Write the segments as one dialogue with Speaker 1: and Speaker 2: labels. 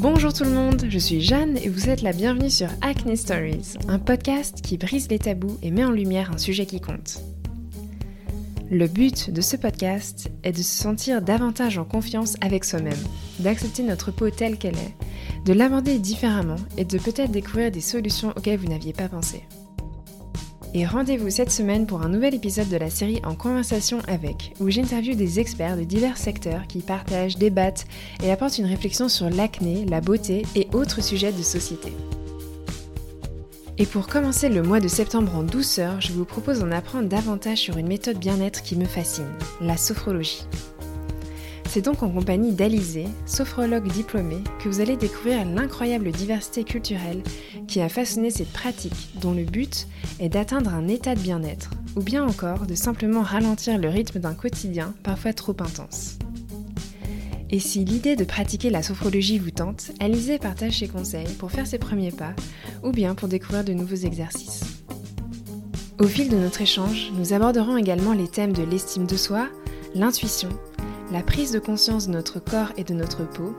Speaker 1: Bonjour tout le monde, je suis Jeanne et vous êtes la bienvenue sur Acne Stories, un podcast qui brise les tabous et met en lumière un sujet qui compte. Le but de ce podcast est de se sentir davantage en confiance avec soi-même, d'accepter notre peau telle qu'elle est, de l'aborder différemment et de peut-être découvrir des solutions auxquelles vous n'aviez pas pensé. Et rendez-vous cette semaine pour un nouvel épisode de la série En conversation avec, où j'interviewe des experts de divers secteurs qui partagent, débattent et apportent une réflexion sur l'acné, la beauté et autres sujets de société. Et pour commencer le mois de septembre en douceur, je vous propose d'en apprendre davantage sur une méthode bien-être qui me fascine, la sophrologie. C'est donc en compagnie d'Alizé, sophrologue diplômée, que vous allez découvrir l'incroyable diversité culturelle qui a façonné cette pratique dont le but est d'atteindre un état de bien-être, ou bien encore de simplement ralentir le rythme d'un quotidien parfois trop intense. Et si l'idée de pratiquer la sophrologie vous tente, Alizé partage ses conseils pour faire ses premiers pas, ou bien pour découvrir de nouveaux exercices. Au fil de notre échange, nous aborderons également les thèmes de l'estime de soi, l'intuition, la prise de conscience de notre corps et de notre peau,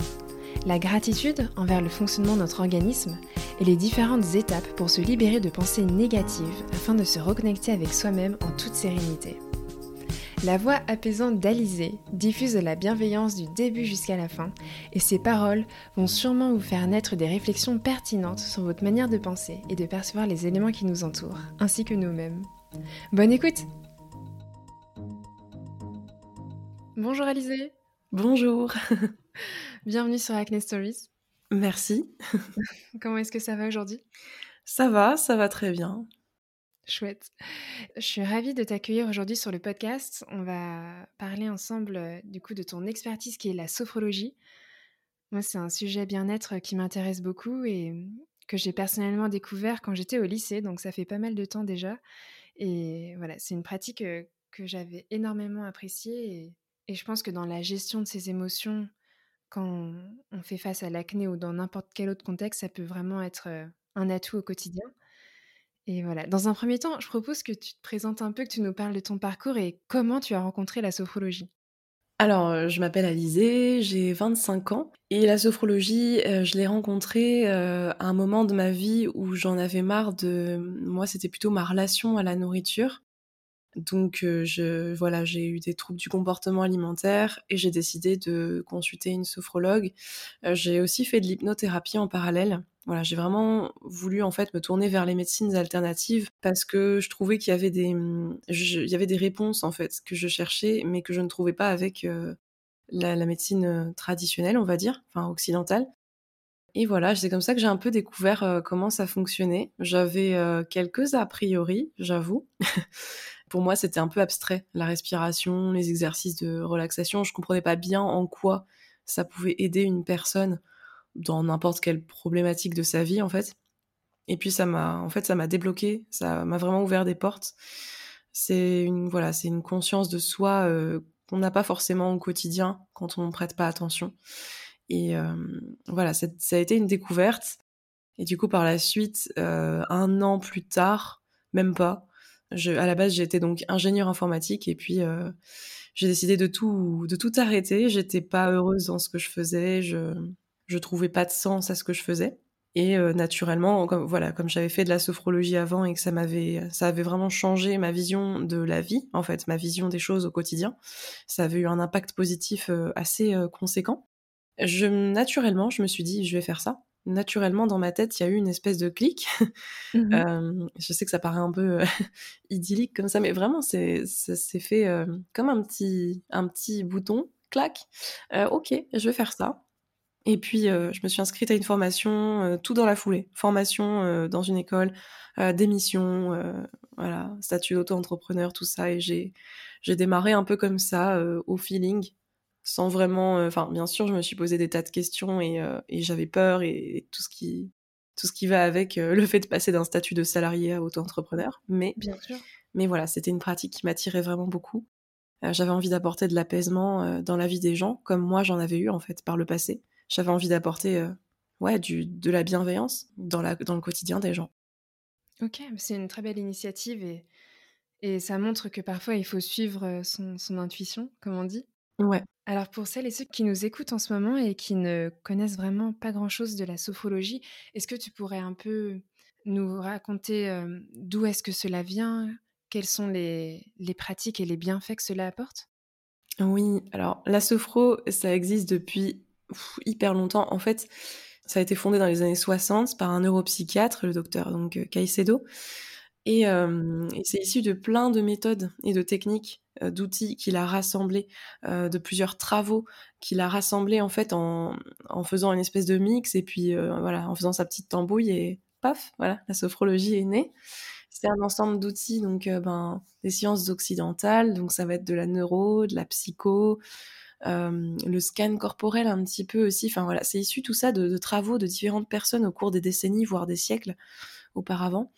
Speaker 1: la gratitude envers le fonctionnement de notre organisme et les différentes étapes pour se libérer de pensées négatives afin de se reconnecter avec soi-même en toute sérénité. La voix apaisante d'Alizé diffuse la bienveillance du début jusqu'à la fin et ses paroles vont sûrement vous faire naître des réflexions pertinentes sur votre manière de penser et de percevoir les éléments qui nous entourent, ainsi que nous-mêmes. Bonne écoute Bonjour Alizé.
Speaker 2: Bonjour.
Speaker 1: Bienvenue sur Acne Stories.
Speaker 2: Merci.
Speaker 1: Comment est-ce que ça va aujourd'hui?
Speaker 2: Ça va, ça va très bien.
Speaker 1: Chouette. Je suis ravie de t'accueillir aujourd'hui sur le podcast. On va parler ensemble euh, du coup de ton expertise qui est la sophrologie. Moi, c'est un sujet bien-être qui m'intéresse beaucoup et que j'ai personnellement découvert quand j'étais au lycée, donc ça fait pas mal de temps déjà. Et voilà, c'est une pratique euh, que j'avais énormément appréciée et et je pense que dans la gestion de ses émotions, quand on fait face à l'acné ou dans n'importe quel autre contexte, ça peut vraiment être un atout au quotidien. Et voilà. Dans un premier temps, je propose que tu te présentes un peu, que tu nous parles de ton parcours et comment tu as rencontré la sophrologie.
Speaker 2: Alors, je m'appelle Alizée, j'ai 25 ans et la sophrologie, je l'ai rencontrée à un moment de ma vie où j'en avais marre de. Moi, c'était plutôt ma relation à la nourriture. Donc je voilà, j'ai eu des troubles du comportement alimentaire et j'ai décidé de consulter une sophrologue. j'ai aussi fait de l'hypnothérapie en parallèle. Voilà, j'ai vraiment voulu en fait me tourner vers les médecines alternatives parce que je trouvais qu'il y avait des il y avait des réponses en fait que je cherchais mais que je ne trouvais pas avec la, la, médecine traditionnelle, on va dire, enfin occidentale. Et voilà, c'est comme ça que j'ai un peu découvert comment ça fonctionnait. J'avais quelques a priori, j'avoue. Pour moi, c'était un peu abstrait, la respiration, les exercices de relaxation. Je comprenais pas bien en quoi ça pouvait aider une personne dans n'importe quelle problématique de sa vie, en fait. Et puis ça m'a, en fait, ça m'a débloqué, ça m'a vraiment ouvert des portes. C'est une, voilà, c'est une conscience de soi euh, qu'on n'a pas forcément au quotidien quand on ne prête pas attention. Et euh, voilà, ça a été une découverte. Et du coup, par la suite, euh, un an plus tard, même pas, je, à la base, j'étais donc ingénieur informatique et puis euh, j'ai décidé de tout, de tout arrêter. J'étais pas heureuse dans ce que je faisais. Je, je trouvais pas de sens à ce que je faisais. Et euh, naturellement, comme, voilà, comme j'avais fait de la sophrologie avant et que ça m'avait, ça avait vraiment changé ma vision de la vie, en fait, ma vision des choses au quotidien. Ça avait eu un impact positif euh, assez conséquent. Je, naturellement, je me suis dit, je vais faire ça naturellement dans ma tête, il y a eu une espèce de clic. Mmh je sais que ça paraît un peu idyllique comme ça, mais vraiment, c'est, ça s'est fait comme un petit, un petit bouton, clac. ok, je vais faire ça. Et puis, je me suis inscrite à une formation, tout dans la foulée. Formation dans une école, démission, voilà, statut d'auto-entrepreneur, tout ça. Et j'ai, j'ai démarré un peu comme ça, au feeling sans vraiment. Euh, enfin, bien sûr, je me suis posé des tas de questions et, euh, j'avais peur et, tout ce qui tout ce qui va avec euh, le fait de passer d'un statut de salarié à auto-entrepreneur. Mais,
Speaker 1: bien sûr.
Speaker 2: mais voilà, c'était une pratique qui m'attirait vraiment beaucoup. j'avais envie d'apporter de l'apaisement dans la vie des gens, comme moi j'en avais eu en fait par le passé. J'avais envie d'apporter ouais, du, de la bienveillance dans, la, dans le quotidien des gens.
Speaker 1: Ok, c'est une très belle initiative et, et ça montre que parfois il faut suivre son, son intuition, comme on dit.
Speaker 2: Ouais.
Speaker 1: Alors pour celles et ceux qui nous écoutent en ce moment et qui ne connaissent vraiment pas grand-chose de la sophrologie, est-ce que tu pourrais un peu nous raconter euh, d'où est-ce que cela vient? Quelles sont les, les pratiques et les bienfaits que cela apporte?
Speaker 2: Oui, alors la sophro, ça existe depuis hyper longtemps. En fait, ça a été fondé dans les années 60 par un neuropsychiatre, le docteur donc euh, Caicedo. Et, euh, et c'est issu de plein de méthodes et de techniques euh, d'outils qu'il a rassemblés, euh, de plusieurs travaux qu'il a rassemblés en fait en, faisant une espèce de mix et puis voilà, en faisant sa petite tambouille et paf, voilà, la sophrologie est née. C'est un ensemble d'outils, donc ben, des sciences occidentales, donc ça va être de la neuro, de la psycho, le scan corporel un petit peu aussi. Enfin voilà, c'est issu tout ça de, travaux de différentes personnes au cours des décennies, voire des siècles auparavant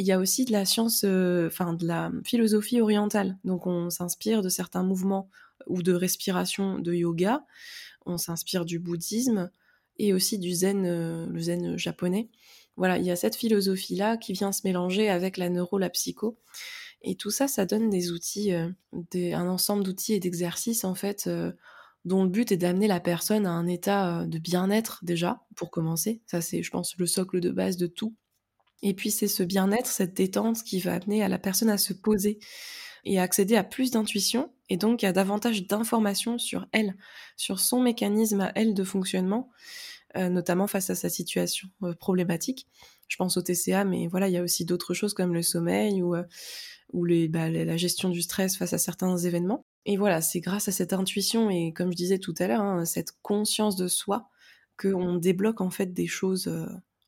Speaker 2: il y a aussi de la science, euh, enfin de la philosophie orientale. Donc on s'inspire de certains mouvements ou de respiration de yoga, on s'inspire du bouddhisme et aussi du zen, euh, le zen japonais. Voilà, il y a cette philosophie-là qui vient se mélanger avec la neuro, la psycho. Et tout ça, ça donne des outils, euh, des, un ensemble d'outils et d'exercices en fait, euh, dont le but est d'amener la personne à un état euh, de bien-être déjà, pour commencer. Ça, c'est, je pense, le socle de base de tout. Et puis c'est ce bien-être, cette détente qui va amener à la personne à se poser et à accéder à plus d'intuition et donc à davantage d'informations sur elle, sur son mécanisme à elle de fonctionnement, euh, notamment face à sa situation euh, problématique. Je pense au TCA, mais voilà, il y a aussi d'autres choses comme le sommeil ou, euh, bah, la gestion du stress face à certains événements. Et voilà, c'est grâce à cette intuition et comme je disais tout à l'heure, hein, cette conscience de soi qu'on débloque en fait des choses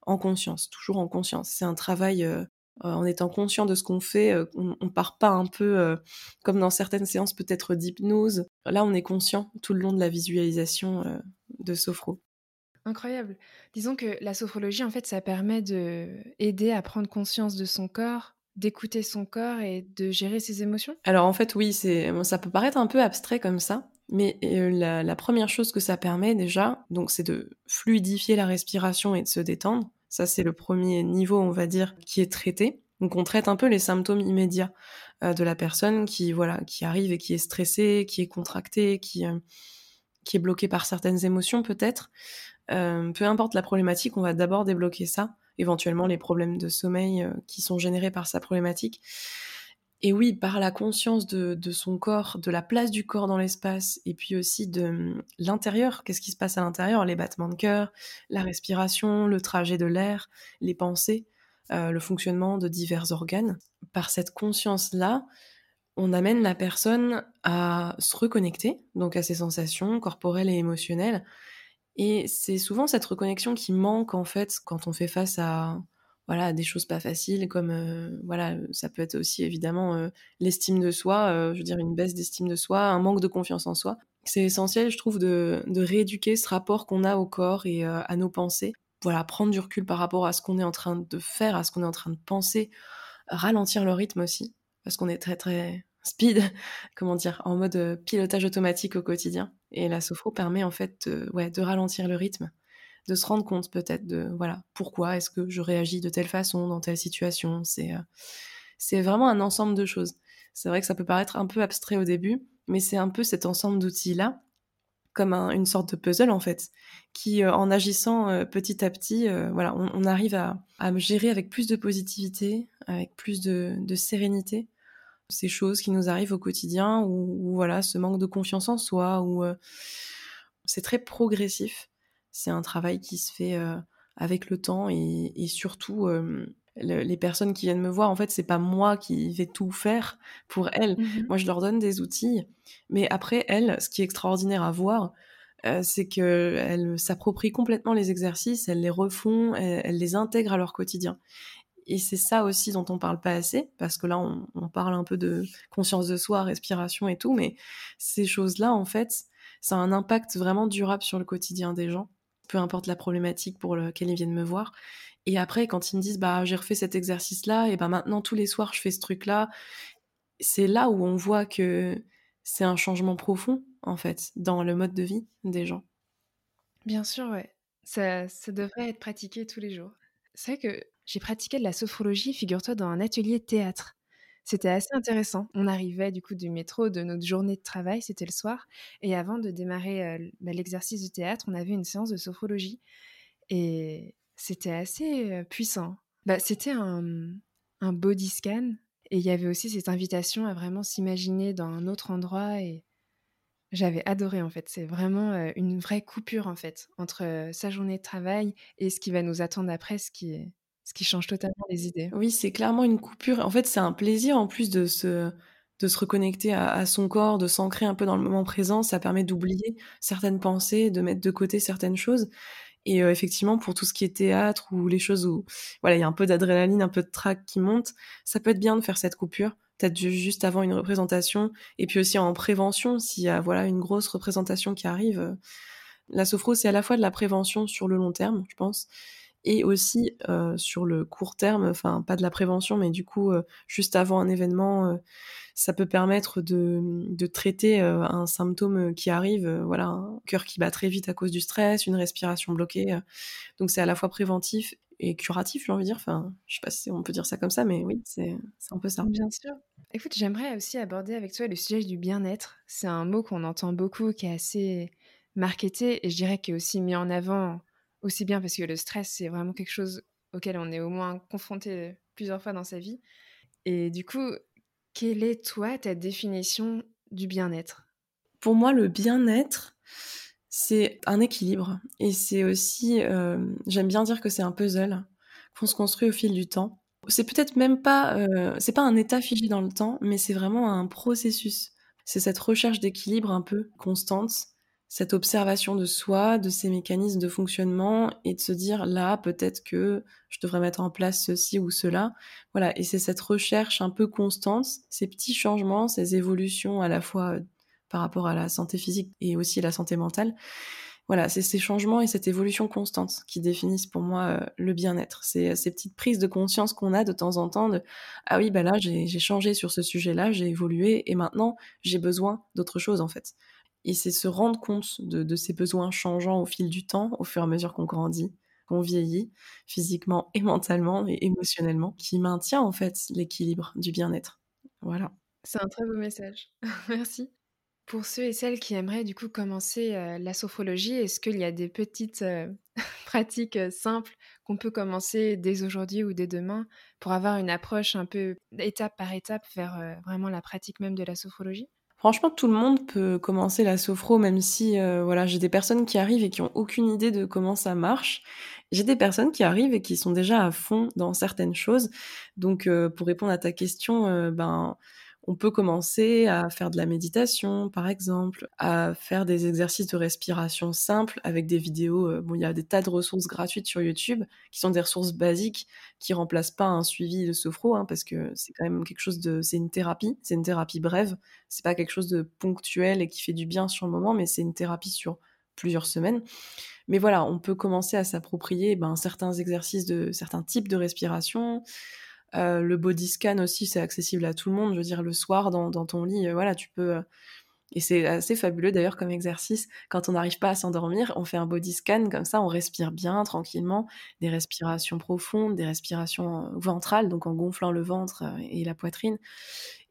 Speaker 2: en conscience, toujours en conscience. C'est un travail euh, en étant conscient de ce qu'on fait. Euh, on, on, part pas un peu euh, comme dans certaines séances peut-être d'hypnose. Là, on est conscient tout le long de la visualisation euh, de sophro.
Speaker 1: Incroyable. Disons que la sophrologie, en fait, ça permet de aider à prendre conscience de son corps, d'écouter son corps et de gérer ses émotions?
Speaker 2: Alors en fait, oui, c'est ça peut paraître un peu abstrait comme ça, mais euh, la, première chose que ça permet déjà, donc c'est de fluidifier la respiration et de se détendre. Ça, c'est le premier niveau, on va dire, qui est traité. Donc on traite un peu les symptômes immédiats euh, de la personne qui voilà, qui arrive et qui est stressée, qui est contractée, qui euh, qui est bloquée par certaines émotions peut-être. Peu importe la problématique, on va d'abord débloquer ça, éventuellement les problèmes de sommeil euh, qui sont générés par sa problématique. Et oui, par la conscience de, son corps, de la place du corps dans l'espace, et puis aussi de hum, l'intérieur, qu'est-ce qui se passe à l'intérieur, les battements de cœur, la respiration, le trajet de l'air, les pensées, euh, le fonctionnement de divers organes. Par cette conscience-là, on amène la personne à se reconnecter, donc à ses sensations corporelles et émotionnelles. Et c'est souvent cette reconnexion qui manque en fait quand on fait face à voilà des choses pas faciles comme euh, voilà ça peut être aussi évidemment euh, l'estime de soi euh, je veux dire une baisse d'estime de soi un manque de confiance en soi. C'est essentiel je trouve de, de rééduquer ce rapport qu'on a au corps et à nos pensées. Voilà prendre du recul par rapport à ce qu'on est en train de faire à ce qu'on est en train de penser ralentir le rythme aussi parce qu'on est très très speed comment dire en mode pilotage automatique au quotidien et la sophro permet en fait de, ouais de ralentir le rythme de se rendre compte peut-être de voilà pourquoi est-ce que je réagis de telle façon dans telle situation. C'est euh, vraiment un ensemble de choses. C'est vrai que ça peut paraître un peu abstrait au début mais c'est un peu cet ensemble d'outils là comme un, une sorte de puzzle en fait qui euh, en agissant euh, petit à petit voilà on, on arrive à, à gérer avec plus de positivité avec plus de, de sérénité ces choses qui nous arrivent au quotidien ou, voilà ce manque de confiance en soi ou euh, c'est très progressif. C'est un travail qui se fait euh, avec le temps et, et surtout euh, le, les personnes qui viennent me voir en fait c'est pas moi qui vais tout faire pour elles. Mm -hmm. moi je leur donne des outils mais après elles ce qui est extraordinaire à voir c'est que elles s'approprient complètement les exercices elles les refont elles, elles les intègrent à leur quotidien et c'est ça aussi dont on parle pas assez parce que là on, parle un peu de conscience de soi respiration et tout mais ces choses là en fait ça a un impact vraiment durable sur le quotidien des gens peu importe la problématique pour laquelle ils viennent me voir. Et après, quand ils me disent, bah, j'ai refait cet exercice-là, et bah, maintenant, tous les soirs, je fais ce truc-là, c'est là où on voit que c'est un changement profond, en fait, dans le mode de vie des gens.
Speaker 1: Bien sûr, ouais. Ça, ça devrait être pratiqué tous les jours. C'est vrai que j'ai pratiqué de la sophrologie, figure-toi, dans un atelier de théâtre. C'était assez intéressant. On arrivait du coup du métro, de notre journée de travail, c'était le soir. Et avant de démarrer bah, l'exercice de théâtre, on avait une séance de sophrologie. Et c'était assez puissant. Bah, c'était un, un body scan. Et il y avait aussi cette invitation à vraiment s'imaginer dans un autre endroit. Et j'avais adoré en fait. C'est vraiment une vraie coupure en fait entre sa journée de travail et ce qui va nous attendre après, ce qui est ce qui change totalement les idées.
Speaker 2: Oui, c'est clairement une coupure. En fait, c'est un plaisir en plus de se, de se reconnecter à, son corps, de s'ancrer un peu dans le moment présent. Ça permet d'oublier certaines pensées, de mettre de côté certaines choses. Et effectivement, pour tout ce qui est théâtre ou les choses où voilà, il y a un peu d'adrénaline, un peu de trac qui monte, ça peut être bien de faire cette coupure, peut-être juste avant une représentation, et puis aussi en prévention, s'il y a voilà une grosse représentation qui arrive. La sophro, c'est à la fois de la prévention sur le long terme, je pense, et aussi euh, sur le court terme, enfin pas de la prévention, mais du coup euh, juste avant un événement, euh, ça peut permettre de, de traiter un symptôme qui arrive, voilà, un cœur qui bat très vite à cause du stress, une respiration bloquée. donc c'est à la fois préventif et curatif, j'ai envie de dire. Enfin, je sais pas si on peut dire ça comme ça, mais oui, c'est un peu ça.
Speaker 1: Bien sûr. Écoute, j'aimerais aussi aborder avec toi le sujet du bien-être. C'est un mot qu'on entend beaucoup, qui est assez marketé et je dirais qui est aussi mis en avant aussi bien parce que le stress, c'est vraiment quelque chose auquel on est au moins confronté plusieurs fois dans sa vie. Et du coup, quelle est, toi, ta définition du bien-être?
Speaker 2: Pour moi, le bien-être, c'est un équilibre. Et c'est aussi, euh, j'aime bien dire que c'est un puzzle qu'on se construit au fil du temps. C'est peut-être même pas, euh, c'est pas un état figé dans le temps, mais c'est vraiment un processus. C'est cette recherche d'équilibre un peu constante cette observation de soi, de ses mécanismes de fonctionnement et de se dire là peut-être que je devrais mettre en place ceci ou cela. Voilà, et c'est cette recherche un peu constante, ces petits changements, ces évolutions à la fois euh, par rapport à la santé physique et aussi la santé mentale. Voilà, c'est ces changements et cette évolution constante qui définissent pour moi euh, le bien-être. C'est euh, ces petites prises de conscience qu'on a de temps en temps de ah oui, bah là j'ai changé sur ce sujet-là, j'ai évolué et maintenant j'ai besoin d'autre chose en fait. Et c'est se rendre compte de, ces besoins changeants au fil du temps, au fur et à mesure qu'on grandit, qu'on vieillit, physiquement et mentalement et émotionnellement, qui maintient en fait l'équilibre du bien-être. Voilà.
Speaker 1: C'est un très beau message. Merci. Pour ceux et celles qui aimeraient du coup commencer euh, la sophrologie, est-ce qu'il y a des petites euh, pratiques euh, simples qu'on peut commencer dès aujourd'hui ou dès demain pour avoir une approche un peu étape par étape vers vraiment la pratique même de la sophrologie?
Speaker 2: Franchement, tout le monde peut commencer la sophro, même si euh, voilà, j'ai des personnes qui arrivent et qui ont aucune idée de comment ça marche. J'ai des personnes qui arrivent et qui sont déjà à fond dans certaines choses. Donc, euh, pour répondre à ta question, euh, ben on peut commencer à faire de la méditation, par exemple, à faire des exercices de respiration simples avec des vidéos. Euh, bon, il y a des tas de ressources gratuites sur YouTube qui sont des ressources basiques qui remplacent pas un suivi de sophro, hein, parce que c'est quand même quelque chose de, c'est une thérapie, c'est une thérapie brève. C'est pas quelque chose de ponctuel et qui fait du bien sur le moment, mais c'est une thérapie sur plusieurs semaines. Mais voilà, on peut commencer à s'approprier ben, certains exercices de certains types de respiration, euh, le body scan aussi, c'est accessible à tout le monde. Je veux dire, le soir, dans, ton lit, euh, voilà, tu peux. Euh, et c'est assez fabuleux d'ailleurs comme exercice. Quand on n'arrive pas à s'endormir, on fait un body scan comme ça, on respire bien, tranquillement, des respirations profondes, des respirations ventrales, donc en gonflant le ventre et la poitrine.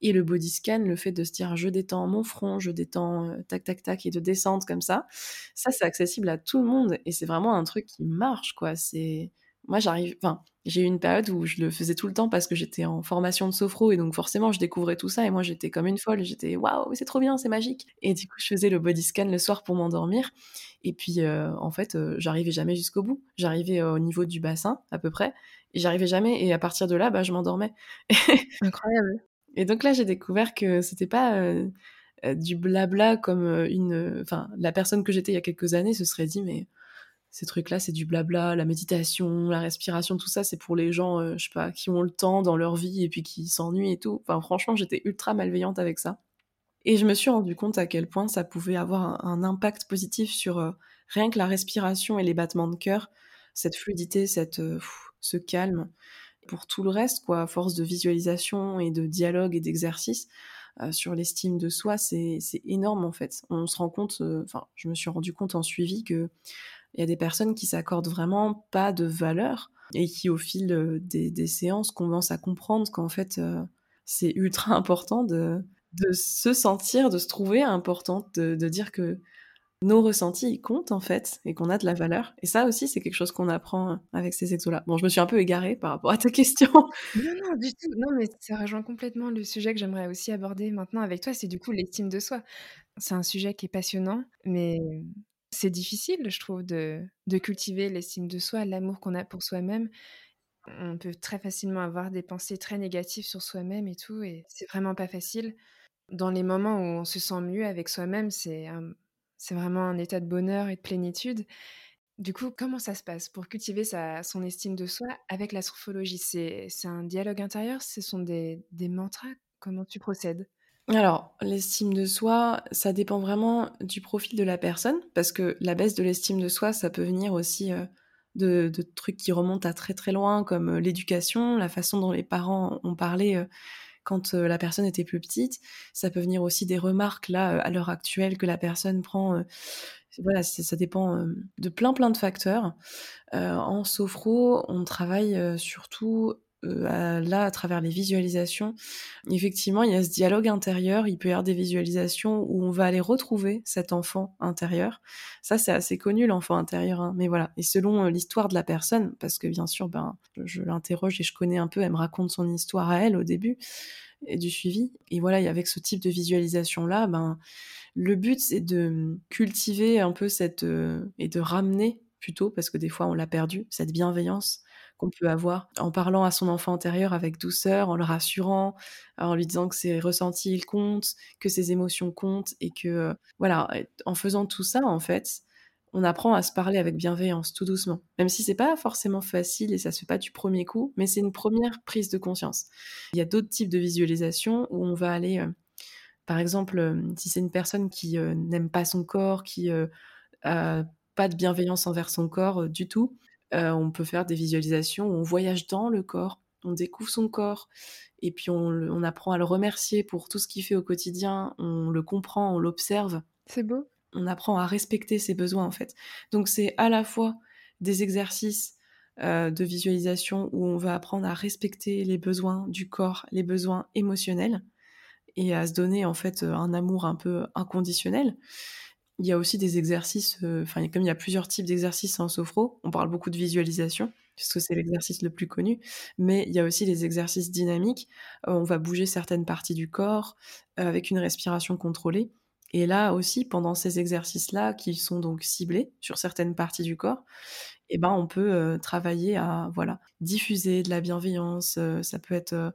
Speaker 2: Et le body scan, le fait de se dire je détends mon front, je détends tac tac tac et de descendre comme ça, ça c'est accessible à tout le monde et c'est vraiment un truc qui marche quoi. C'est moi j'arrive, enfin j'ai eu une période où je le faisais tout le temps parce que j'étais en formation de sophro et donc forcément je découvrais tout ça et moi j'étais comme une folle, j'étais waouh c'est trop bien, c'est magique. Et du coup je faisais le body scan le soir pour m'endormir et puis euh, en fait euh, j'arrivais jamais jusqu'au bout, j'arrivais euh, au niveau du bassin à peu près et j'arrivais jamais et à partir de là bah je m'endormais.
Speaker 1: Incroyable.
Speaker 2: Et donc là j'ai découvert que c'était pas du blabla comme une, enfin la personne que j'étais il y a quelques années se serait dit mais ces trucs-là, c'est du blabla, la méditation, la respiration, tout ça, c'est pour les gens, euh, je sais pas, qui ont le temps dans leur vie et puis qui s'ennuient et tout. Enfin, franchement, j'étais ultra malveillante avec ça. Et je me suis rendu compte à quel point ça pouvait avoir un, impact positif sur euh, rien que la respiration et les battements de cœur, cette fluidité, cette, euh, ce calme. Pour tout le reste, quoi, à force de visualisation et de dialogue et d'exercice, sur l'estime de soi, c'est énorme en fait. On se rend compte, enfin, je me suis rendu compte en suivi que il y a des personnes qui s'accordent vraiment pas de valeur et qui, au fil euh, des, séances, commencent à comprendre qu'en fait, euh, c'est ultra important de se sentir, de se trouver important, de dire que nos ressentis, comptent en fait et qu'on a de la valeur et ça aussi, c'est quelque chose qu'on apprend avec ces exos-là. Bon, je me suis un peu égarée par rapport à ta question.
Speaker 1: Non, non, du tout. Non, mais ça rejoint complètement le sujet que j'aimerais aussi aborder maintenant avec toi, c'est du coup l'estime de soi. C'est un sujet qui est passionnant, mais c'est difficile, je trouve, de cultiver l'estime de soi, l'amour qu'on a pour soi-même. On peut très facilement avoir des pensées très négatives sur soi-même et tout et c'est vraiment pas facile. Dans les moments où on se sent mieux avec soi-même, c'est, vraiment un état de bonheur et de plénitude. Du coup, comment ça se passe pour cultiver son estime de soi avec la sophrologie? C'est un dialogue intérieur? Ce sont des mantras? Comment tu procèdes?
Speaker 2: Alors, l'estime de soi, ça dépend vraiment du profil de la personne parce que la baisse de l'estime de soi, ça peut venir aussi, heu, de trucs qui remontent à très, très loin comme, heu, l'éducation, la façon dont les parents ont parlé, heu, quand, la personne était plus petite. Ça peut venir aussi des remarques là, à l'heure actuelle que la personne prend, voilà, ça dépend, de plein, plein de facteurs. En sophro, on travaille, surtout, heu, à là, à travers les visualisations. Effectivement, il y a ce dialogue intérieur, il peut y avoir des visualisations où on va aller retrouver cet enfant intérieur. Ça, c'est assez connu l'enfant intérieur, hein, mais voilà et selon, heu, l'histoire de la personne, parce que bien sûr, ben, je l'interroge et je connais un peu, elle me raconte son histoire à elle au début et du suivi et voilà et avec ce type de visualisation-là, ben, le but c'est de, cultiver un peu cette, heu et de ramener plutôt, parce que des fois on l'a perdue, cette bienveillance qu'on peut avoir en parlant à son enfant intérieur avec douceur, en le rassurant, en lui disant que ses ressentis, ils comptent, que ses émotions comptent et que, heu, voilà en faisant tout ça, en fait, on apprend à se parler avec bienveillance, tout doucement. Même si c'est pas forcément facile et ça se fait pas du premier coup, mais c'est une première prise de conscience. Il y a d'autres types de visualisations où on va aller, heu, par exemple, hem, si c'est une personne qui, n'aime pas son corps, qui, heu, a pas de bienveillance envers son corps, heu, du tout, heu, on peut faire des visualisations où on voyage dans le corps, on découvre son corps et puis on apprend à le remercier pour tout ce qu'il fait au quotidien, on le comprend, on l'observe.
Speaker 1: C'est beau.
Speaker 2: On apprend à respecter ses besoins, en fait. Donc c'est à la fois des exercices, heu, de visualisation où on va apprendre à respecter les besoins du corps, les besoins émotionnels et à se donner, en fait, un amour un peu inconditionnel. Il y a aussi des exercices, heu, enfin, comme il y a plusieurs types d'exercices en sophro, on parle beaucoup de visualisation, puisque c'est l'exercice le plus connu, mais il y a aussi les exercices dynamiques. Heu, on va bouger certaines parties du corps, heu, avec une respiration contrôlée et là aussi, pendant ces exercices-là, qui sont donc ciblés sur certaines parties du corps et ben, on peut, travailler à, voilà, diffuser de la bienveillance, ça peut être,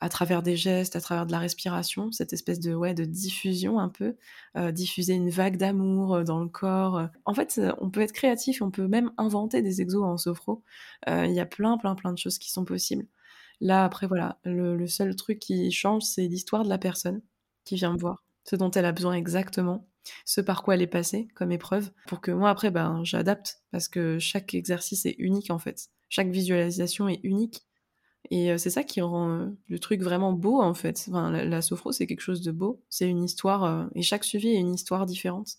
Speaker 2: à travers des gestes, à travers de la respiration, cette espèce de ouais, de diffusion un peu, heu, diffuser une vague d'amour, heu, dans le corps, heu. En fait, heu, on peut être créatif, on peut même inventer des exos en sophro. Il y a plein, plein, plein de choses qui sont possibles. Là, après, voilà, le le seul truc qui change, c'est l'histoire de la personne qui vient me voir, ce dont elle a besoin exactement, ce par quoi elle est passée comme épreuve, pour que moi, après, ben, j'adapte parce que chaque exercice est unique, en fait. Chaque visualisation est unique et heu, c'est ça qui rend, heu, le truc vraiment beau, en fait. Enfin, la la sophro, c'est quelque chose de beau. C'est une histoire, heu et chaque suivi est une histoire différente.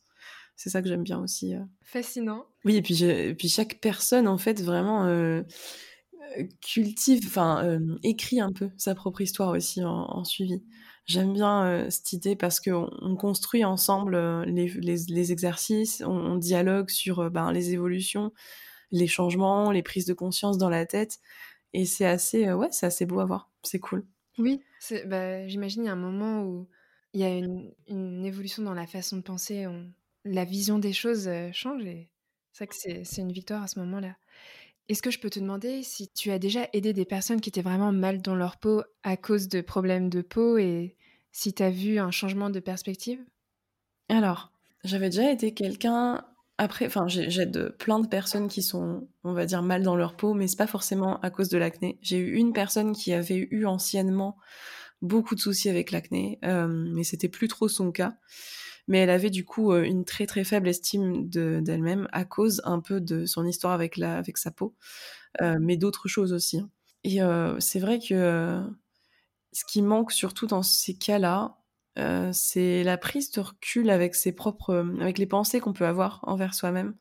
Speaker 2: C'est ça que j'aime bien aussi.
Speaker 1: Fascinant.
Speaker 2: Oui et puis je et puis chaque personne, en fait, vraiment, cultive, enfin, écrit un peu sa propre histoire aussi en en suivi. J'aime bien, cette idée parce qu'on on construit ensemble, les les les exercices, on on dialogue sur, ben, les évolutions, les changements, les prises de conscience dans la tête et c'est assez, heu, ouais, c'est assez beau à voir. C'est cool.
Speaker 1: Oui, bah, j'imagine il y a un moment où il y a une une évolution dans la façon de penser, on la vision des choses, heu, change et c'est vrai que c'est c'est une victoire à ce moment-là. Est-ce que je peux te demander si tu as déjà aidé des personnes qui étaient vraiment mal dans leur peau à cause de problèmes de peau et si tu as vu un changement de perspective?
Speaker 2: Alors, j'avais déjà aidé quelqu'un après enfin, j'ai j'aide, plein de personnes qui sont, on va dire, mal dans leur peau, mais c'est pas forcément à cause de l'acné. J'ai eu une personne qui avait eu anciennement beaucoup de soucis avec l'acné, hem, mais c'était plus trop son cas. Mais elle avait du coup, heu, une très, très faible estime de d'elle-même à cause un peu de son histoire avec sa peau, heu, mais d'autres choses aussi. Et c'est vrai que, ce qui manque surtout dans ces cas-là, heu, c'est la prise de recul avec ses propres, hem, avec les pensées qu'on peut avoir envers soi-même.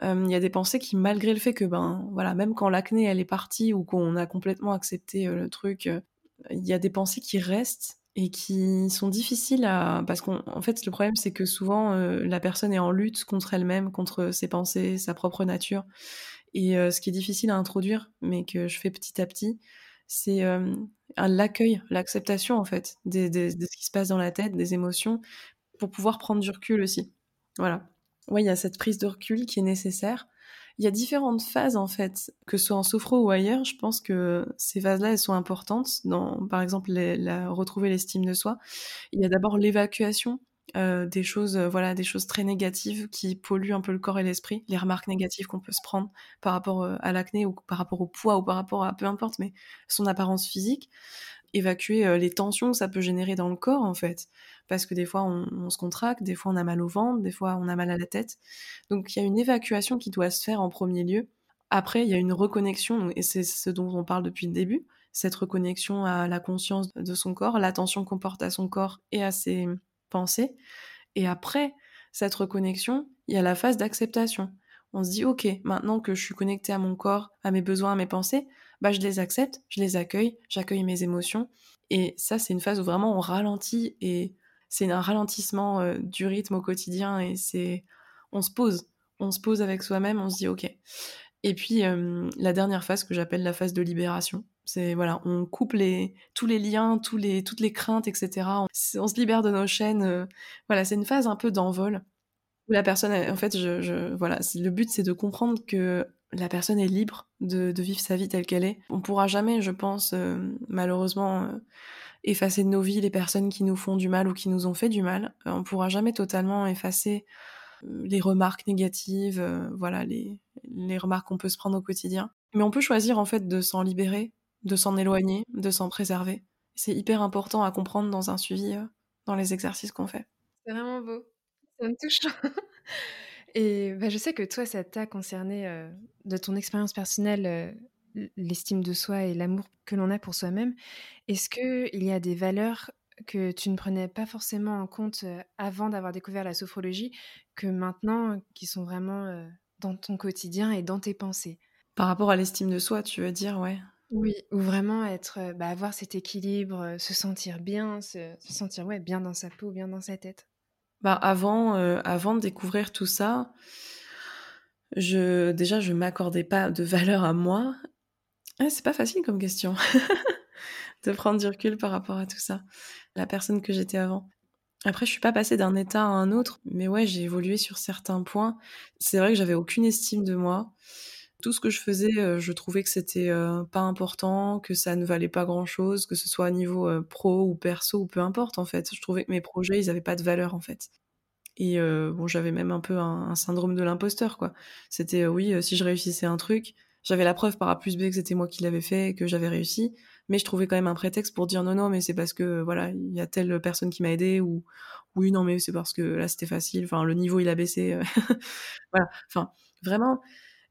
Speaker 2: Hem, il y a des pensées qui malgré le fait que, ben, voilà, même quand l'acné elle est partie ou qu'on a complètement accepté, le truc, il y a des pensées qui restent et qui sont difficiles à parce qu'en en fait, le problème, c'est que souvent, la personne est en lutte contre elle-même, contre ses pensées, sa propre nature et ce qui est difficile à introduire, mais que je fais petit à petit, c'est, l'accueil, l'acceptation, en fait, de ce qui se passe dans la tête, des émotions, pour pouvoir prendre du recul aussi. Voilà. Ouais, il y a cette prise de recul qui est nécessaire il y a différentes phases en fait, que ce soit en sophro ou ailleurs. Je pense que ces phases-là, elles sont importantes. Dans, par exemple, la, retrouver l'estime de soi. Il y a d'abord l'évacuation euh, des choses, euh, voilà, des choses très négatives qui polluent un peu le corps et l'esprit, les remarques négatives qu'on peut se prendre par rapport euh, à l'acné ou par rapport au poids ou par rapport à peu importe, mais son apparence physique évacuer les tensions que ça peut générer dans le corps en fait parce que des fois on, se contracte, des fois on a mal au ventre, des fois on a mal à la tête. Donc il y a une évacuation qui doit se faire en premier lieu. Après, il y a une reconnexion, et c'est ce dont on parle depuis le début, cette reconnexion à la conscience de son corps, l'attention qu'on porte à son corps et à ses Et après cette reconnexion, il y a la phase d'acceptation. On se dit, ok, maintenant que je suis connecté à mon corps, à mes besoins, à mes pensées, bah, je les accepte, je les accueille, j'accueille mes émotions. Et ça, c'est une phase où vraiment on ralentit et c'est un ralentissement euh, du rythme au quotidien et c'est on se pose, on se pose avec soi-même, on se dit ok. Et puis la dernière phase que j'appelle la phase de libération, c'est voilà, on coupe les tous les liens, tous les toutes les craintes, etc. On, se libère de nos chaînes. Euh, voilà, c'est une phase un peu d'envol où la personne, en fait, je, voilà, le but c'est de comprendre que la personne est libre de, vivre sa vie telle qu'elle est. On pourra jamais, je pense, euh, malheureusement effacer de nos vies les personnes qui nous font du mal ou qui nous ont fait du mal. Euh, on pourra jamais totalement effacer euh, les remarques négatives, euh, voilà, les, les remarques qu'on peut se prendre au quotidien. Mais on peut choisir en fait de s'en libérer, de s'en éloigner, de s'en préserver. C'est hyper important à comprendre dans un suivi, dans les exercices qu'on fait.
Speaker 1: C'est vraiment beau. Ça me touche. Et bah, je sais que toi, ça t'a concerné de ton expérience personnelle l'estime de soi et l'amour que l'on a pour soi-même. Est-ce qu'il y a des valeurs que tu ne prenais pas forcément en compte avant d'avoir découvert la sophrologie, que maintenant, qui sont vraiment dans ton quotidien et dans tes pensées?
Speaker 2: Par rapport à l'estime de soi, tu veux dire, ouais.
Speaker 1: Oui, ou vraiment être, bah, avoir cet équilibre, se sentir bien, se, sentir ouais, bien dans sa peau, bien dans sa tête.
Speaker 2: Bah avant, avant de découvrir tout ça, je déjà je m'accordais pas de valeur à moi ah, c'est pas facile comme question de prendre du recul par rapport à tout ça. La personne que j'étais avant. Après, je suis pas passée d'un état à un autre, mais ouais, j'ai évolué sur certains points. C'est vrai que j'avais aucune estime de moi. Tout ce que je faisais, euh, je trouvais que c'était euh, pas important, que ça ne valait pas grand chose, que ce soit à niveau euh, pro ou perso ou peu importe en fait. Je trouvais que mes projets, ils avaient pas de valeur en fait. Et bon, j'avais même un peu un, syndrome de l'imposteur quoi. C'était oui, si je réussissais un truc, j'avais la preuve par A plus B que c'était moi qui l'avais fait, que j'avais réussi, mais je trouvais quand même un prétexte pour dire non, non, mais c'est parce que voilà, il y a telle personne qui m'a aidé ou oui, non, mais c'est parce que là c'était facile, enfin le niveau il a baissé, voilà, enfin vraiment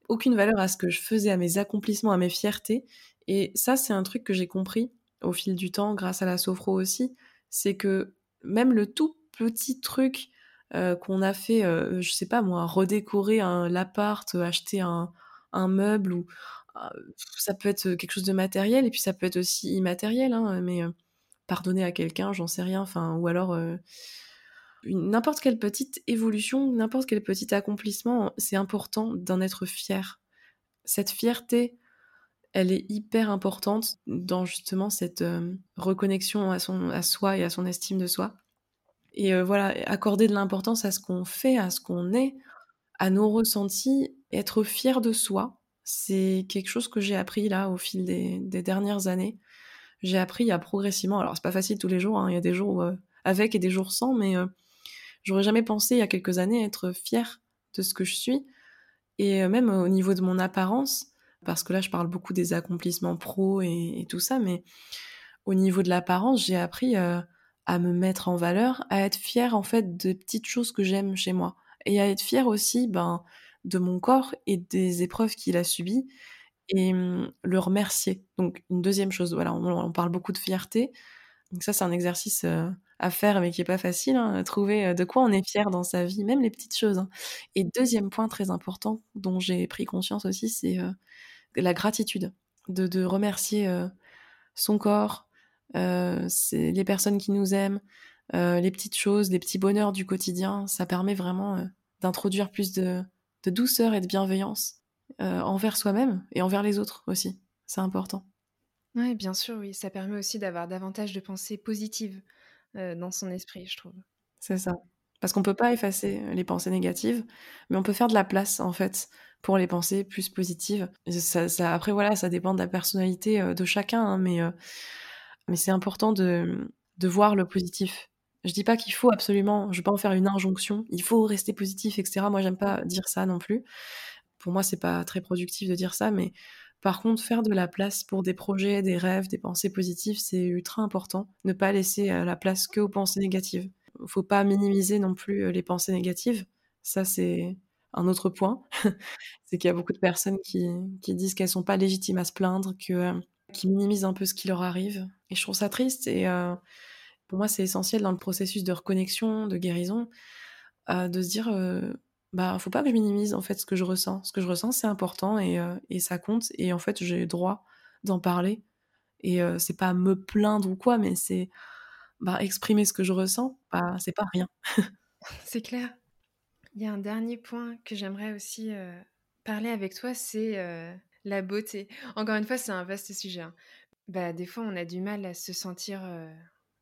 Speaker 2: aucune valeur à ce que je faisais, à mes accomplissements, à mes fiertés, et ça c'est un truc que j'ai compris au fil du temps grâce à la sophro aussi, c'est que même le tout petit truc euh, qu'on a fait, euh, je sais pas moi, redécorer un l'appart, acheter un meuble ou ah, ça peut être quelque chose de matériel et puis ça peut être aussi immatériel, hein, mais pardonner à quelqu'un, j'en sais rien, enfin, ou alors n'importe quelle petite évolution, n'importe quel petit accomplissement, c'est important d'en être fier. Cette fierté, elle est hyper importante dans justement cette reconnexion à, son, à soi et à son estime de soi. Et voilà, accorder de l'importance à ce qu'on fait, à ce qu'on est, à nos ressentis, être fier de soi, c'est quelque chose que j'ai appris là au fil des, dernières années. J'ai appris à progressivement, alors c'est pas facile tous les jours, hein, il y a des jours euh, avec et des jours sans, mais euh, j'aurais jamais pensé il y a quelques années être fier de ce que je suis. Et euh, même au niveau de mon apparence, parce que là je parle beaucoup des accomplissements pro et, tout ça, mais au niveau de l'apparence, j'ai appris à me mettre en valeur, à être fier en fait de petites choses que j'aime chez moi et à être fière aussi ben, de mon corps et des épreuves qu'il a subies et mmh, le remercier. Donc une deuxième chose, voilà, on, parle beaucoup de fierté. Donc ça c'est un exercice à faire mais qui est pas facile, hein, trouver de quoi on est fier dans sa vie, même les petites choses. Hein. Et deuxième point très important dont j'ai pris conscience aussi, c'est la gratitude, de, remercier son corps, les personnes qui nous aiment, les petites choses, les petits bonheurs du quotidien. Ça permet vraiment d'introduire plus de, de, douceur et de bienveillance envers soi-même et envers les autres aussi. C'est important.
Speaker 1: Oui, bien sûr, oui. Ça permet aussi d'avoir davantage de pensées positives dans son esprit, je trouve.
Speaker 2: C'est ça. Parce qu'on peut pas effacer les pensées négatives, mais on peut faire de la place, en fait, pour les pensées plus positives. Après, voilà, ça dépend de la personnalité de chacun, hein, mais, c'est important de, de voir le positif. Je dis pas qu'il faut absolument, je vais pas en faire une injonction, il faut rester positif, etc. Moi, j'aime pas dire ça non plus. Pour moi, c'est pas très productif de dire ça, mais par contre, faire de la place pour des projets, des rêves, des pensées positives, c'est ultra important. Ne pas laisser la place que aux pensées négatives. Faut pas minimiser non plus les pensées négatives. Ça, c'est un autre point. c'est qu'il y a beaucoup de personnes qui, disent qu'elles sont pas légitimes à se plaindre, que, qui minimisent un peu ce qui leur arrive. Et je trouve ça triste. Et pour moi, c'est essentiel dans le processus de reconnexion, de guérison, de se dire bah faut pas que je minimise en fait ce que je ressens. Ce que je ressens c'est important et, euh, et, ça compte et en fait j'ai le droit d'en parler et euh, c'est pas me plaindre ou quoi mais c'est bah, exprimer ce que je ressens bah c'est pas rien.
Speaker 1: c'est clair. Il y a un dernier point que j'aimerais aussi euh, parler avec toi c'est la beauté. Encore une fois c'est un vaste sujet. Hein. Bah des fois on a du mal à se sentir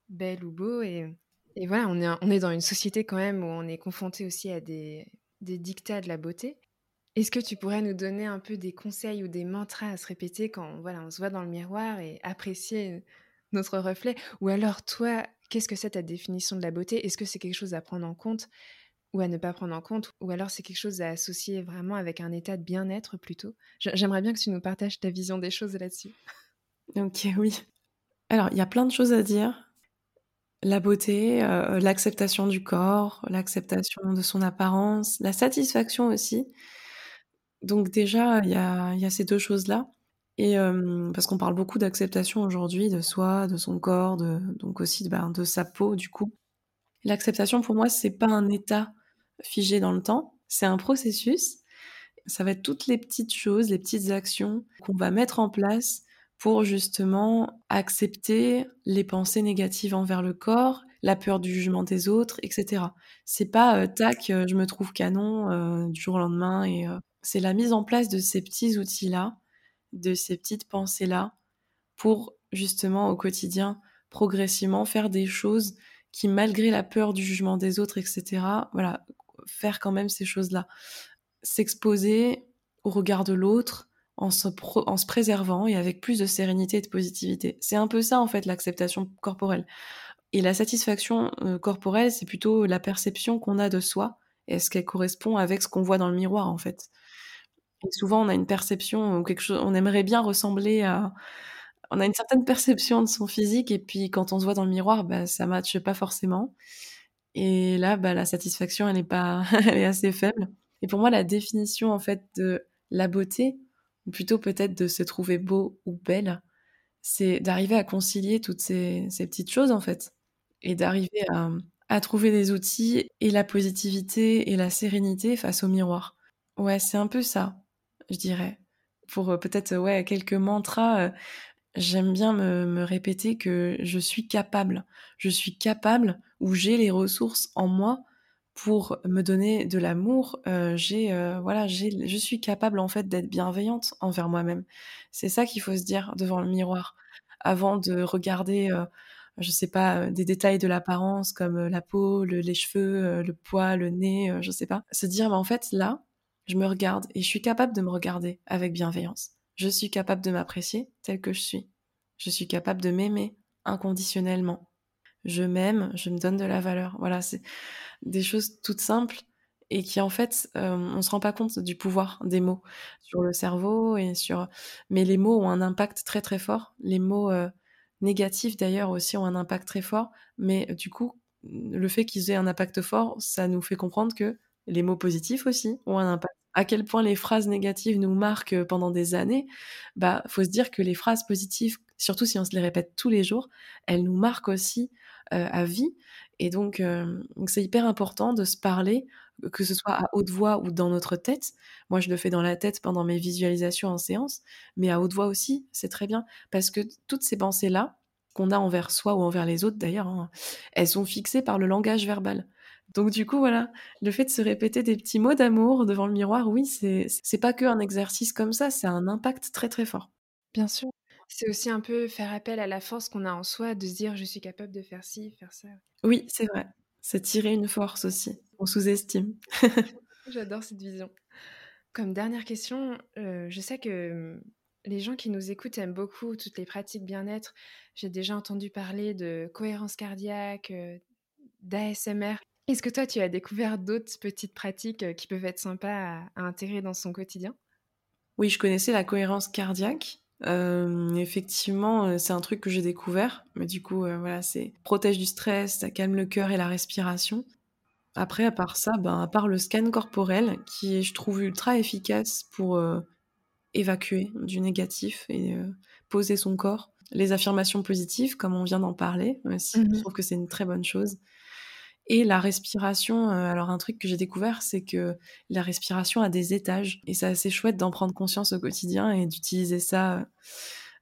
Speaker 1: belle ou beau et et voilà, on est, on est dans une société quand même où on est confronté aussi à des, des dictats de la beauté. Est-ce que tu pourrais nous donner un peu des conseils ou des mantras à se répéter quand voilà, on se voit dans le miroir et apprécier notre reflet? Ou alors toi, qu'est-ce que c'est ta définition de la beauté? Est-ce que c'est quelque chose à prendre en compte ou à ne pas prendre en compte? Ou alors c'est quelque chose à associer vraiment avec un état de bien-être plutôt? J'aimerais bien que tu nous partages ta vision des choses là-dessus.
Speaker 2: Ok, oui. Alors, il y a plein de choses à dire. La beauté, euh, l'acceptation du corps, l'acceptation de son apparence, la satisfaction aussi. Donc déjà, il y a, ces deux choses-là. Et parce qu'on parle beaucoup d'acceptation aujourd'hui de soi, de son corps, de, donc aussi ben, de sa peau du coup. L'acceptation pour moi, c'est pas un état figé dans le temps, c'est un processus. Ça va être toutes les petites choses, les petites actions qu'on va mettre en place pour justement accepter les pensées négatives envers le corps, la peur du jugement des autres, etc. C'est pas euh, tac, euh, je me trouve canon euh, du jour au lendemain et c'est la mise en place de ces petits outils-là, de ces petites pensées-là, pour justement au quotidien progressivement faire des choses qui, malgré la peur du jugement des autres, etc., voilà, faire quand même ces choses-là. S'exposer au regard de l'autre, en se, en se préservant et avec plus de sérénité et de positivité. C'est un peu ça en fait l'acceptation corporelle. Et la satisfaction euh, corporelle, c'est plutôt la perception qu'on a de soi. Est-ce qu'elle correspond avec ce qu'on voit dans le miroir en fait et Souvent, on a une perception quelque chose, on aimerait bien ressembler à, on a une certaine perception de son physique et puis quand on se voit dans le miroir, bah, ça matche pas forcément. Et là, bah, la satisfaction, elle est pas, elle est assez faible. Et pour moi, la définition en fait de la beauté, plutôt peut-être de se trouver beau ou belle, c'est d'arriver à concilier toutes ces, petites choses en fait, et d'arriver à, trouver des outils et la positivité et la sérénité face au miroir. Ouais, c'est un peu ça, je dirais. Pour euh, peut-être ouais quelques mantras, euh, j'aime bien me, me, répéter que je suis capable, je suis capable ou j'ai les ressources en moi pour me donner de l'amour, euh, j'ai euh, voilà, j'ai je suis capable en fait d'être bienveillante envers moi-même. C'est ça qu'il faut se dire devant le miroir avant de regarder euh, je sais pas des détails de l'apparence comme la peau, les cheveux, le poids, le nez, je sais pas. Se dire mais en fait là, je me regarde et je suis capable de me regarder avec bienveillance. Je suis capable de m'apprécier tel que je suis. Je suis capable de m'aimer inconditionnellement. Je m'aime, je me donne de la valeur. Voilà, c'est des choses toutes simples et qui en fait, euh, on se rend pas compte du pouvoir des mots sur le cerveau et sur. Mais les mots ont un impact très très fort. Les mots euh, négatifs d'ailleurs aussi ont un impact très fort. Mais du coup, le fait qu'ils aient un impact fort, ça nous fait comprendre que les mots positifs aussi ont un impact. À quel point les phrases négatives nous marquent pendant des années, bah faut se dire que les phrases positives, surtout si on se les répète tous les jours, elles nous marquent aussi euh, à vie et euh, donc, c'est hyper important de se parler, que ce soit à haute voix ou dans notre tête. Moi, je le fais dans la tête pendant mes visualisations en séance, mais à haute voix aussi, c'est très bien, parce que toutes ces pensées-là, qu'on a envers soi ou envers les autres d'ailleurs, hein, elles sont fixées par le langage verbal. Donc du coup, voilà, le fait de se répéter des petits mots d'amour devant le miroir, oui, c'est pas que un exercice comme ça, c'est un impact très très fort.
Speaker 1: Bien sûr. C'est aussi un peu faire appel à la force qu'on a en soi, de se dire je suis capable de faire ci, faire ça.
Speaker 2: Oui, c'est vrai. C'est tirer une force aussi. On sous-estime.
Speaker 1: J'adore cette vision. Comme dernière question, euh, je sais que hum, les gens qui nous écoutent aiment beaucoup toutes les pratiques bien-être. J'ai déjà entendu parler de cohérence cardiaque, euh, d'ASMR. Est-ce que toi, tu as découvert d'autres petites pratiques euh, qui peuvent être sympas à, intégrer dans son quotidien?
Speaker 2: Oui, je connaissais la cohérence cardiaque. Effectivement, c'est un truc que j'ai découvert. Mais du coup, voilà, c'est protège du stress, ça calme le cœur et la respiration. Après, à part ça, ben, à part le scan corporel, qui est, je trouve, ultra efficace pour évacuer du négatif et poser son corps. Les affirmations positives, comme on vient d'en parler aussi, je mmh trouve que c'est une très bonne chose. Et la respiration, alors un truc que j'ai découvert, c'est que la respiration a des étages. Et c'est assez chouette d'en prendre conscience au quotidien et d'utiliser ça,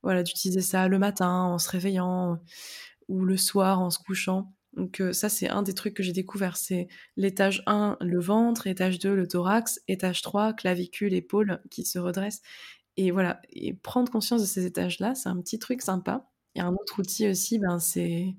Speaker 2: voilà, d'utiliser ça le matin en se réveillant ou le soir en se couchant. Donc ça, c'est un des trucs que j'ai découvert. C'est l'étage 1, le ventre, étage 2, le thorax, étage 3, clavicule, épaule qui se redresse. Et voilà, et prendre conscience de ces étages-là, c'est un petit truc sympa. Et un autre outil aussi, ben c'est...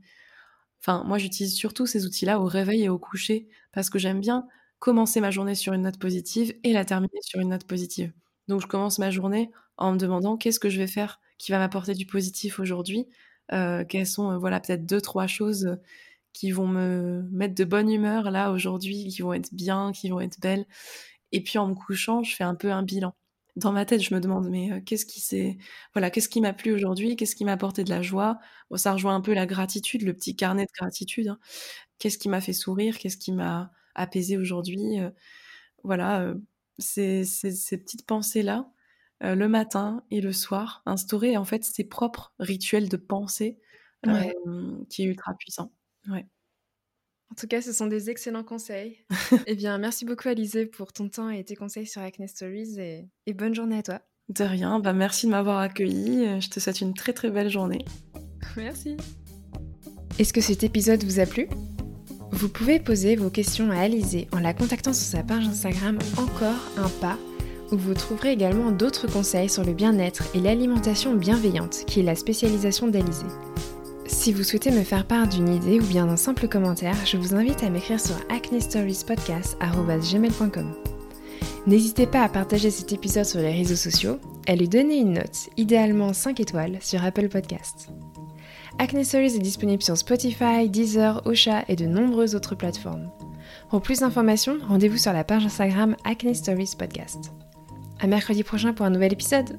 Speaker 2: Enfin, moi, j'utilise surtout ces outils-là au réveil et au coucher parce que j'aime bien commencer ma journée sur une note positive et la terminer sur une note positive. Donc, je commence ma journée en me demandant qu'est-ce que je vais faire qui va m'apporter du positif aujourd'hui. Euh, quelles sont, voilà, peut-être deux, trois choses qui vont me mettre de bonne humeur là aujourd'hui, qui vont être bien, qui vont être belles. Et puis en me couchant, je fais un peu un bilan. Dans ma tête, je me demande mais euh, qu'est-ce qui s'est voilà, qu'est-ce qui m'a plu aujourd'hui, qu'est-ce qui m'a apporté de la joie? Bon, ça rejoint un peu la gratitude, le petit carnet de gratitude. Hein. Qu'est-ce qui m'a fait sourire, qu'est-ce qui m'a apaisé aujourd'hui? Euh, voilà, euh, ces, ces, petites pensées là, le matin et le soir, instaurer en fait ses propres rituels de pensée qui est ultra puissant. Ouais.
Speaker 1: En tout cas, ce sont des excellents conseils. eh bien, merci beaucoup, Alizé, pour ton temps et tes conseils sur Acne Stories et, et bonne journée à toi.
Speaker 2: De rien, bah merci de m'avoir accueilli. Je te souhaite une très très belle journée.
Speaker 1: merci. Est-ce que cet épisode vous a plu? Vous pouvez poser vos questions à Alizé en la contactant sur sa page Instagram Encore un pas, où vous trouverez également d'autres conseils sur le bien-être et l'alimentation bienveillante, qui est la spécialisation d'Alizé. Si vous souhaitez me faire part d'une idée ou bien d'un simple commentaire, je vous invite à m'écrire sur acnestoriespodcast.gmail.com. N'hésitez pas à partager cet épisode sur les réseaux sociaux et à lui donner une note, idéalement 5 étoiles, sur Apple Podcasts. Acne Stories est disponible sur Spotify, Deezer, Ocha et de nombreuses autres plateformes. Pour plus d'informations, rendez-vous sur la page Instagram Acne Stories Podcast. À mercredi prochain pour un nouvel épisode!